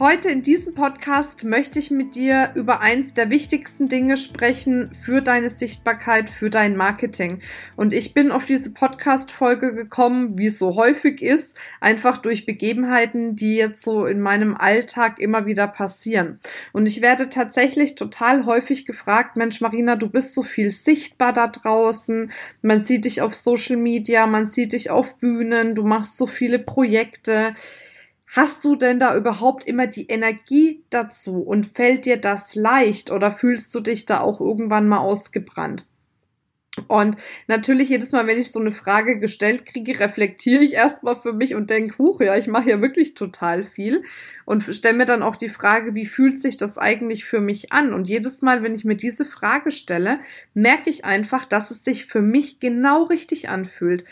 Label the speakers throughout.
Speaker 1: Heute in diesem Podcast möchte ich mit dir über eins der wichtigsten Dinge sprechen für deine Sichtbarkeit, für dein Marketing. Und ich bin auf diese Podcast-Folge gekommen, wie es so häufig ist, einfach durch Begebenheiten, die jetzt so in meinem Alltag immer wieder passieren. Und ich werde tatsächlich total häufig gefragt, Mensch, Marina, du bist so viel sichtbar da draußen. Man sieht dich auf Social Media, man sieht dich auf Bühnen, du machst so viele Projekte Hast du denn da überhaupt immer die Energie dazu und fällt dir das leicht oder fühlst du dich da auch irgendwann mal ausgebrannt? Und natürlich jedes Mal, wenn ich so eine Frage gestellt kriege, reflektiere ich erstmal für mich und denke, huch, ja, ich mache ja wirklich total viel und stelle mir dann auch die Frage, wie fühlt sich das eigentlich für mich an? Und jedes Mal, wenn ich mir diese Frage stelle, merke ich einfach, dass es sich für mich genau richtig anfühlt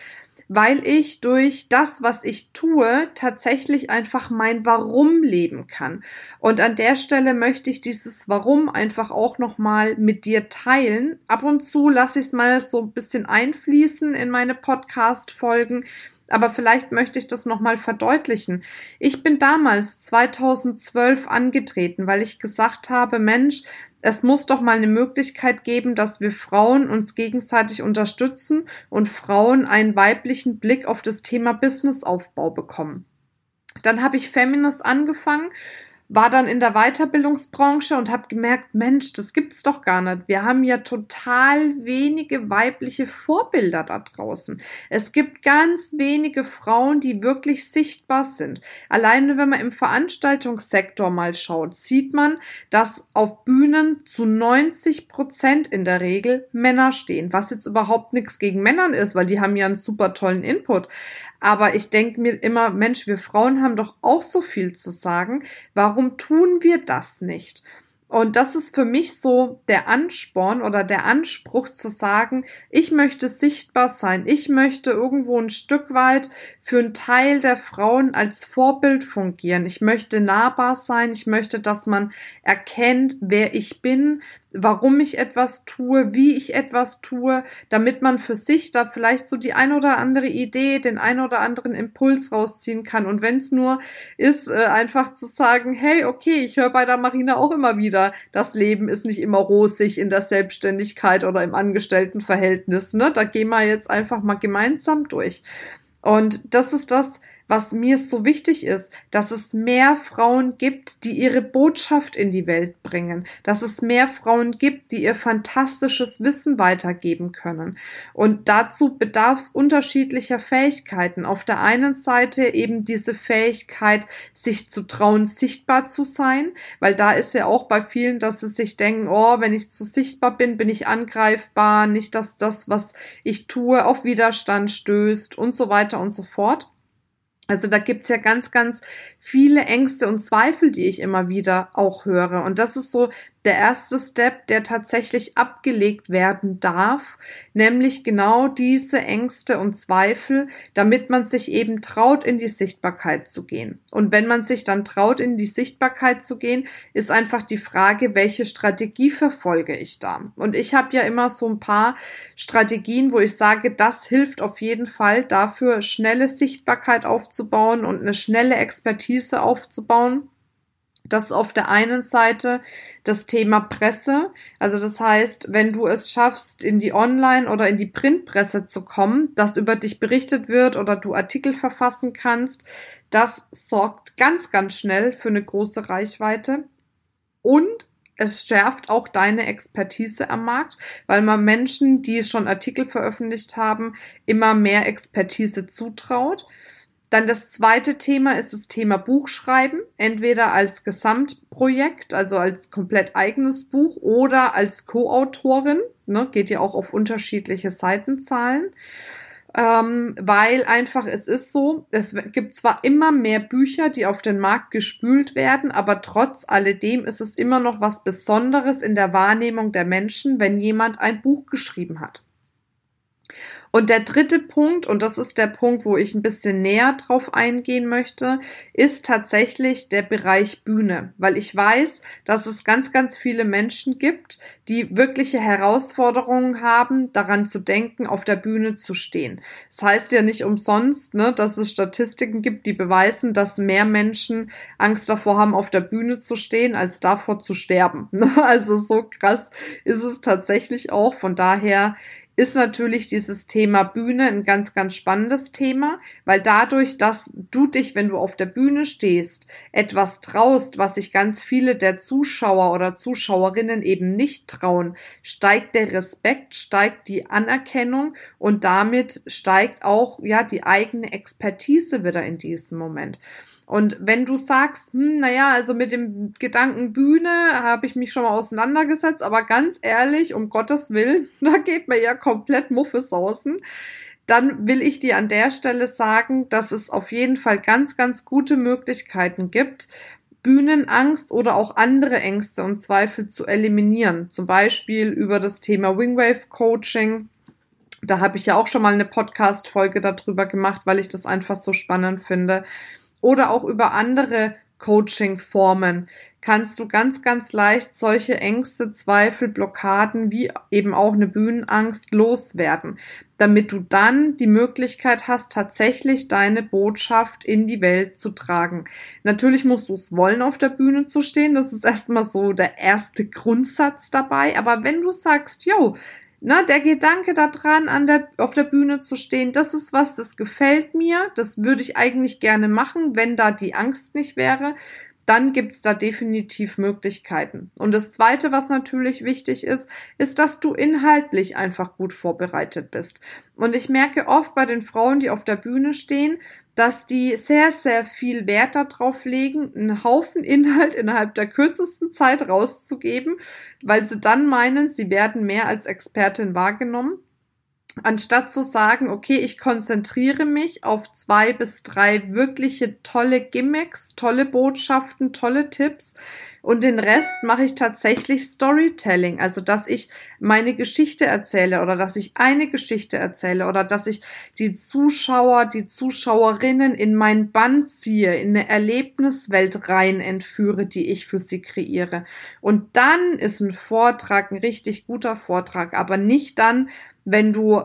Speaker 1: weil ich durch das, was ich tue, tatsächlich einfach mein Warum leben kann. Und an der Stelle möchte ich dieses Warum einfach auch nochmal mit dir teilen. Ab und zu lasse ich es mal so ein bisschen einfließen in meine Podcast-Folgen. Aber vielleicht möchte ich das nochmal verdeutlichen. Ich bin damals 2012 angetreten, weil ich gesagt habe, Mensch, es muss doch mal eine Möglichkeit geben, dass wir Frauen uns gegenseitig unterstützen und Frauen einen weiblichen Blick auf das Thema Businessaufbau bekommen. Dann habe ich Feminist angefangen war dann in der Weiterbildungsbranche und habe gemerkt, Mensch, das gibt's doch gar nicht. Wir haben ja total wenige weibliche Vorbilder da draußen. Es gibt ganz wenige Frauen, die wirklich sichtbar sind. Alleine wenn man im Veranstaltungssektor mal schaut, sieht man, dass auf Bühnen zu 90 Prozent in der Regel Männer stehen, was jetzt überhaupt nichts gegen Männern ist, weil die haben ja einen super tollen Input. Aber ich denke mir immer, Mensch, wir Frauen haben doch auch so viel zu sagen. Warum tun wir das nicht? Und das ist für mich so der Ansporn oder der Anspruch zu sagen, ich möchte sichtbar sein. Ich möchte irgendwo ein Stück weit für einen Teil der Frauen als Vorbild fungieren. Ich möchte nahbar sein. Ich möchte, dass man erkennt, wer ich bin, warum ich etwas tue, wie ich etwas tue, damit man für sich da vielleicht so die ein oder andere Idee, den ein oder anderen Impuls rausziehen kann. Und wenn es nur ist, äh, einfach zu sagen, hey, okay, ich höre bei der Marina auch immer wieder, das Leben ist nicht immer rosig in der Selbstständigkeit oder im Angestelltenverhältnis. Ne? Da gehen wir jetzt einfach mal gemeinsam durch. Und das ist das, was mir so wichtig ist, dass es mehr Frauen gibt, die ihre Botschaft in die Welt bringen, dass es mehr Frauen gibt, die ihr fantastisches Wissen weitergeben können. Und dazu bedarf es unterschiedlicher Fähigkeiten. Auf der einen Seite eben diese Fähigkeit, sich zu trauen, sichtbar zu sein, weil da ist ja auch bei vielen, dass sie sich denken, oh, wenn ich zu sichtbar bin, bin ich angreifbar, nicht, dass das, was ich tue, auf Widerstand stößt und so weiter und so fort. Also da gibt's ja ganz, ganz viele Ängste und Zweifel, die ich immer wieder auch höre. Und das ist so der erste Step, der tatsächlich abgelegt werden darf, nämlich genau diese Ängste und Zweifel, damit man sich eben traut, in die Sichtbarkeit zu gehen. Und wenn man sich dann traut, in die Sichtbarkeit zu gehen, ist einfach die Frage, welche Strategie verfolge ich da? Und ich habe ja immer so ein paar Strategien, wo ich sage, das hilft auf jeden Fall dafür, schnelle Sichtbarkeit aufzubauen und eine schnelle Expertise aufzubauen. Das ist auf der einen Seite das Thema Presse. Also das heißt, wenn du es schaffst, in die Online- oder in die Printpresse zu kommen, dass über dich berichtet wird oder du Artikel verfassen kannst, das sorgt ganz, ganz schnell für eine große Reichweite. Und es schärft auch deine Expertise am Markt, weil man Menschen, die schon Artikel veröffentlicht haben, immer mehr Expertise zutraut. Dann das zweite Thema ist das Thema Buchschreiben, entweder als Gesamtprojekt, also als komplett eigenes Buch oder als Co-Autorin, ne, geht ja auch auf unterschiedliche Seitenzahlen. ähm, weil einfach es ist so, es gibt zwar immer mehr Bücher, die auf den Markt gespült werden, aber trotz alledem ist es immer noch was Besonderes in der Wahrnehmung der Menschen, wenn jemand ein Buch geschrieben hat. Und der dritte Punkt, und das ist der Punkt, wo ich ein bisschen näher drauf eingehen möchte, ist tatsächlich der Bereich Bühne, weil ich weiß, dass es ganz, ganz viele Menschen gibt, die wirkliche Herausforderungen haben, daran zu denken, auf der Bühne zu stehen. Das heißt ja nicht umsonst, ne, dass es Statistiken gibt, die beweisen, dass mehr Menschen Angst davor haben, auf der Bühne zu stehen, als davor zu sterben. Also so krass ist es tatsächlich auch. Von daher ist natürlich dieses Thema Bühne ein ganz, ganz spannendes Thema, weil dadurch, dass du dich, wenn du auf der Bühne stehst, etwas traust, was sich ganz viele der Zuschauer oder Zuschauerinnen eben nicht trauen, steigt der Respekt, steigt die Anerkennung und damit steigt auch, ja, die eigene Expertise wieder in diesem Moment. Und wenn du sagst, hm, naja, also mit dem Gedanken Bühne habe ich mich schon mal auseinandergesetzt, aber ganz ehrlich, um Gottes Willen, da geht mir ja komplett Muffesausen, dann will ich dir an der Stelle sagen, dass es auf jeden Fall ganz, ganz gute Möglichkeiten gibt, Bühnenangst oder auch andere Ängste und Zweifel zu eliminieren. Zum Beispiel über das Thema Wingwave Coaching. Da habe ich ja auch schon mal eine Podcast-Folge darüber gemacht, weil ich das einfach so spannend finde oder auch über andere Coaching-Formen kannst du ganz, ganz leicht solche Ängste, Zweifel, Blockaden wie eben auch eine Bühnenangst loswerden, damit du dann die Möglichkeit hast, tatsächlich deine Botschaft in die Welt zu tragen. Natürlich musst du es wollen, auf der Bühne zu stehen. Das ist erstmal so der erste Grundsatz dabei. Aber wenn du sagst, yo, na, der Gedanke daran, an der, auf der Bühne zu stehen, das ist was, das gefällt mir, das würde ich eigentlich gerne machen, wenn da die Angst nicht wäre, dann gibt's da definitiv Möglichkeiten. Und das Zweite, was natürlich wichtig ist, ist, dass du inhaltlich einfach gut vorbereitet bist. Und ich merke oft bei den Frauen, die auf der Bühne stehen, dass die sehr, sehr viel Wert darauf legen, einen Haufen Inhalt innerhalb der kürzesten Zeit rauszugeben, weil sie dann meinen, sie werden mehr als Expertin wahrgenommen anstatt zu sagen, okay, ich konzentriere mich auf zwei bis drei wirkliche tolle Gimmicks, tolle Botschaften, tolle Tipps und den Rest mache ich tatsächlich Storytelling, also dass ich meine Geschichte erzähle oder dass ich eine Geschichte erzähle oder dass ich die Zuschauer, die Zuschauerinnen in mein Band ziehe, in eine Erlebniswelt rein entführe, die ich für sie kreiere. Und dann ist ein Vortrag ein richtig guter Vortrag, aber nicht dann, wenn du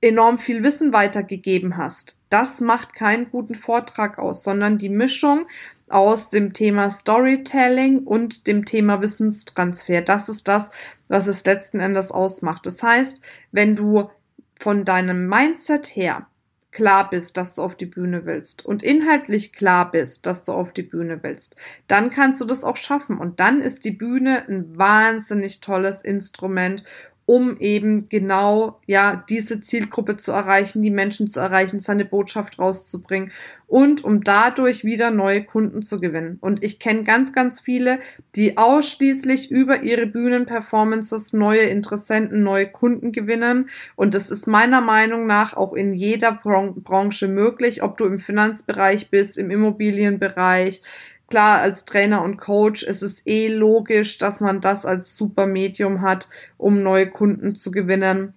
Speaker 1: enorm viel Wissen weitergegeben hast. Das macht keinen guten Vortrag aus, sondern die Mischung aus dem Thema Storytelling und dem Thema Wissenstransfer. Das ist das, was es letzten Endes ausmacht. Das heißt, wenn du von deinem Mindset her klar bist, dass du auf die Bühne willst und inhaltlich klar bist, dass du auf die Bühne willst, dann kannst du das auch schaffen. Und dann ist die Bühne ein wahnsinnig tolles Instrument, um eben genau ja diese Zielgruppe zu erreichen, die Menschen zu erreichen, seine Botschaft rauszubringen und um dadurch wieder neue Kunden zu gewinnen. Und ich kenne ganz, ganz viele, die ausschließlich über ihre Bühnenperformances neue Interessenten, neue Kunden gewinnen. Und das ist meiner Meinung nach auch in jeder Bran Branche möglich, ob du im Finanzbereich bist, im Immobilienbereich, Klar, als Trainer und Coach ist es eh logisch, dass man das als super Medium hat, um neue Kunden zu gewinnen.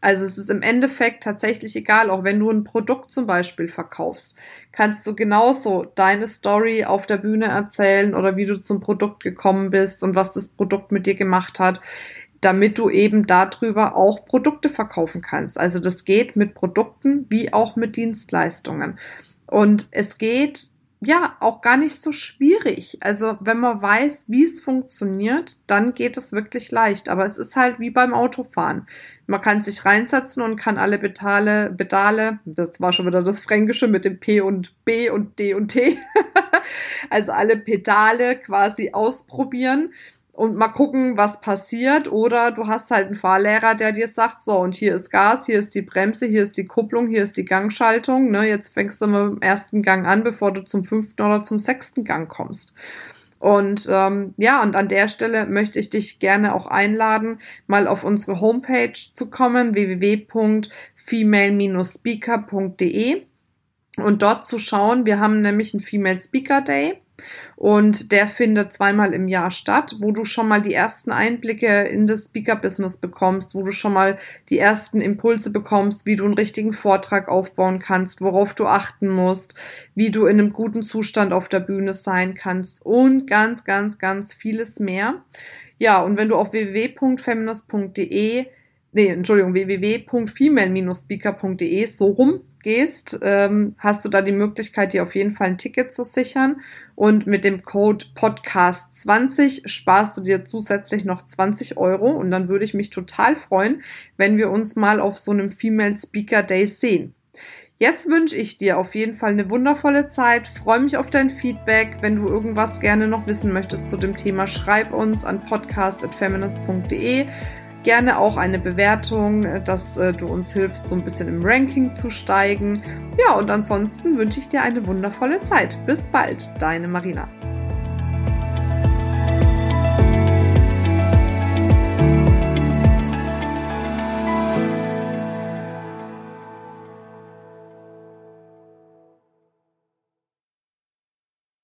Speaker 1: Also es ist im Endeffekt tatsächlich egal, auch wenn du ein Produkt zum Beispiel verkaufst, kannst du genauso deine Story auf der Bühne erzählen oder wie du zum Produkt gekommen bist und was das Produkt mit dir gemacht hat, damit du eben darüber auch Produkte verkaufen kannst. Also das geht mit Produkten wie auch mit Dienstleistungen. Und es geht ja auch gar nicht so schwierig. Also wenn man weiß, wie es funktioniert, dann geht es wirklich leicht. Aber es ist halt wie beim Autofahren. Man kann sich reinsetzen und kann alle Pedale, Pedale, das war schon wieder das Fränkische mit dem P und B und D und T, also alle Pedale quasi ausprobieren und mal gucken, was passiert. Oder du hast halt einen Fahrlehrer, der dir sagt, so, und hier ist Gas, hier ist die Bremse, hier ist die Kupplung, hier ist die Gangschaltung. Ne? Jetzt fängst du mit dem ersten Gang an, bevor du zum fünften oder zum sechsten Gang kommst. Und ähm, ja, und an der Stelle möchte ich dich gerne auch einladen, mal auf unsere Homepage zu kommen, www.female-speaker.de und dort zu schauen. Wir haben nämlich einen Female Speaker Day und der findet zweimal im Jahr statt, wo du schon mal die ersten Einblicke in das Speaker-Business bekommst, wo du schon mal die ersten Impulse bekommst, wie du einen richtigen Vortrag aufbauen kannst, worauf du achten musst, wie du in einem guten Zustand auf der Bühne sein kannst und ganz, ganz, ganz vieles mehr. Ja, und wenn du auf www.feminist.de nee, Entschuldigung, www.female-speaker.de so rum gehst, ähm, hast du da die Möglichkeit, dir auf jeden Fall ein Ticket zu sichern. Und mit dem Code Podcast20 sparst du dir zusätzlich noch 20 Euro. Und dann würde ich mich total freuen, wenn wir uns mal auf so einem Female Speaker Day sehen. Jetzt wünsche ich dir auf jeden Fall eine wundervolle Zeit. Freue mich auf dein Feedback. Wenn du irgendwas gerne noch wissen möchtest zu dem Thema, schreib uns an podcast.feminist.de gerne auch eine Bewertung, äh, dass äh, du uns hilfst, so ein bisschen im Ranking zu steigen. Ja, und ansonsten wünsche ich dir eine wundervolle Zeit. Bis bald, deine Marina.